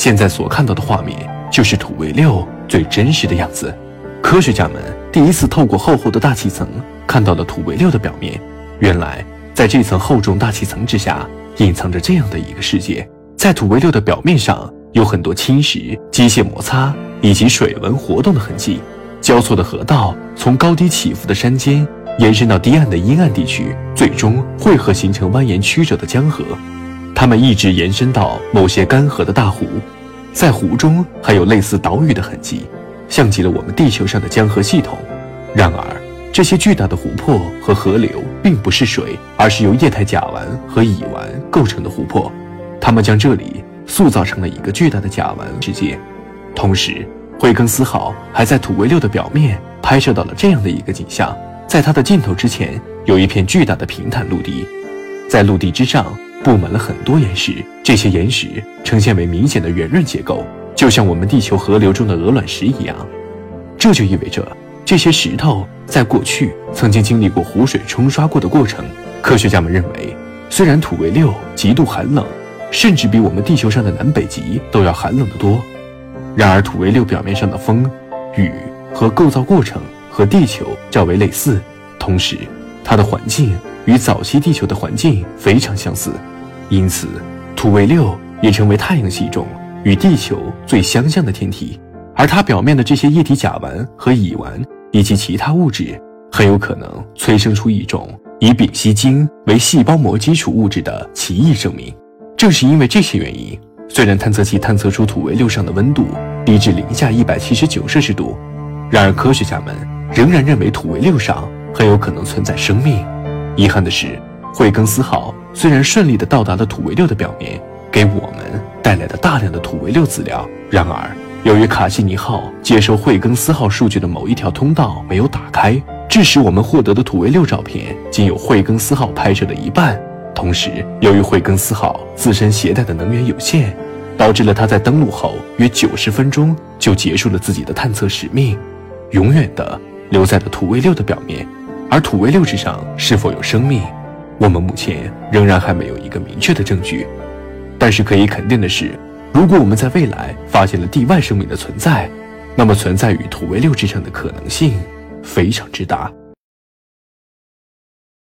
现在所看到的画面就是土卫六最真实的样子。科学家们第一次透过厚厚的大气层看到了土卫六的表面。原来，在这层厚重大气层之下，隐藏着这样的一个世界。在土卫六的表面上，有很多侵蚀、机械摩擦以及水纹活动的痕迹。交错的河道从高低起伏的山间延伸到低岸的阴暗地区，最终汇合形成蜿蜒曲折的江河。它们一直延伸到某些干涸的大湖，在湖中还有类似岛屿的痕迹，像极了我们地球上的江河系统。然而，这些巨大的湖泊和河流并不是水，而是由液态甲烷和乙烷构成的湖泊。它们将这里塑造成了一个巨大的甲烷世界。同时，惠更斯号还在土卫六的表面拍摄到了这样的一个景象：在它的尽头之前，有一片巨大的平坦陆地，在陆地之上。布满了很多岩石，这些岩石呈现为明显的圆润结构，就像我们地球河流中的鹅卵石一样。这就意味着这些石头在过去曾经经历过湖水冲刷过的过程。科学家们认为，虽然土卫六极度寒冷，甚至比我们地球上的南北极都要寒冷得多，然而土卫六表面上的风、雨和构造过程和地球较为类似，同时它的环境与早期地球的环境非常相似。因此，土卫六也成为太阳系中与地球最相像的天体，而它表面的这些液体甲烷和乙烷以及其他物质，很有可能催生出一种以丙烯腈为细胞膜基础物质的奇异生命。正是因为这些原因，虽然探测器探测出土卫六上的温度低至零下一百七十九摄氏度，然而科学家们仍然认为土卫六上很有可能存在生命。遗憾的是。惠更斯号虽然顺利地到达了土卫六的表面，给我们带来了大量的土卫六资料，然而由于卡西尼号接收惠更斯号数据的某一条通道没有打开，致使我们获得的土卫六照片仅有惠更斯号拍摄的一半。同时，由于惠更斯号自身携带的能源有限，导致了它在登陆后约九十分钟就结束了自己的探测使命，永远地留在了土卫六的表面。而土卫六之上是否有生命？我们目前仍然还没有一个明确的证据，但是可以肯定的是，如果我们在未来发现了地外生命的存在，那么存在于土卫六之上的可能性非常之大。